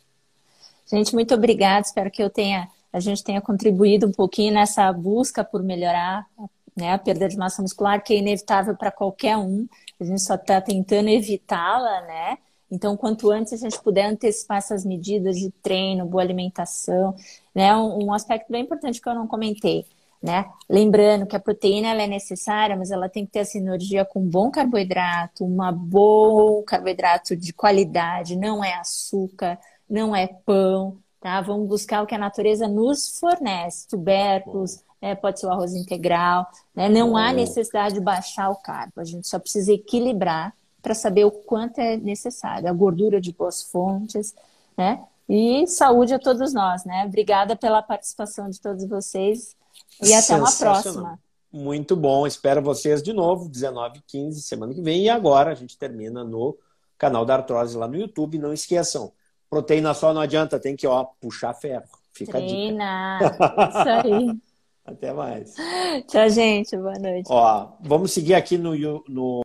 Gente, muito obrigada. Espero que eu tenha, a gente tenha contribuído um pouquinho nessa busca por melhorar né, a perda de massa muscular, que é inevitável para qualquer um. A gente só está tentando evitá-la, né? Então, quanto antes a gente puder antecipar essas medidas de treino, boa alimentação, né? Um, um aspecto bem importante que eu não comentei né? Lembrando que a proteína ela é necessária, mas ela tem que ter a sinergia com um bom carboidrato, uma bom carboidrato de qualidade, não é açúcar, não é pão, tá? Vamos buscar o que a natureza nos fornece, tubérculos, né? pode ser o arroz integral, né? Não há necessidade de baixar o carbo, a gente só precisa equilibrar para saber o quanto é necessário, a gordura de boas fontes, né? E saúde a todos nós, né? Obrigada pela participação de todos vocês. E até uma próxima. Muito bom. Espero vocês de novo, 19 h 15 semana que vem. E agora a gente termina no canal da Artrose lá no YouTube. Não esqueçam, proteína só não adianta, tem que ó, puxar ferro. Fica Treina. a dica. Isso aí. Até mais. Tchau, gente. Boa noite. Ó, vamos seguir aqui no, no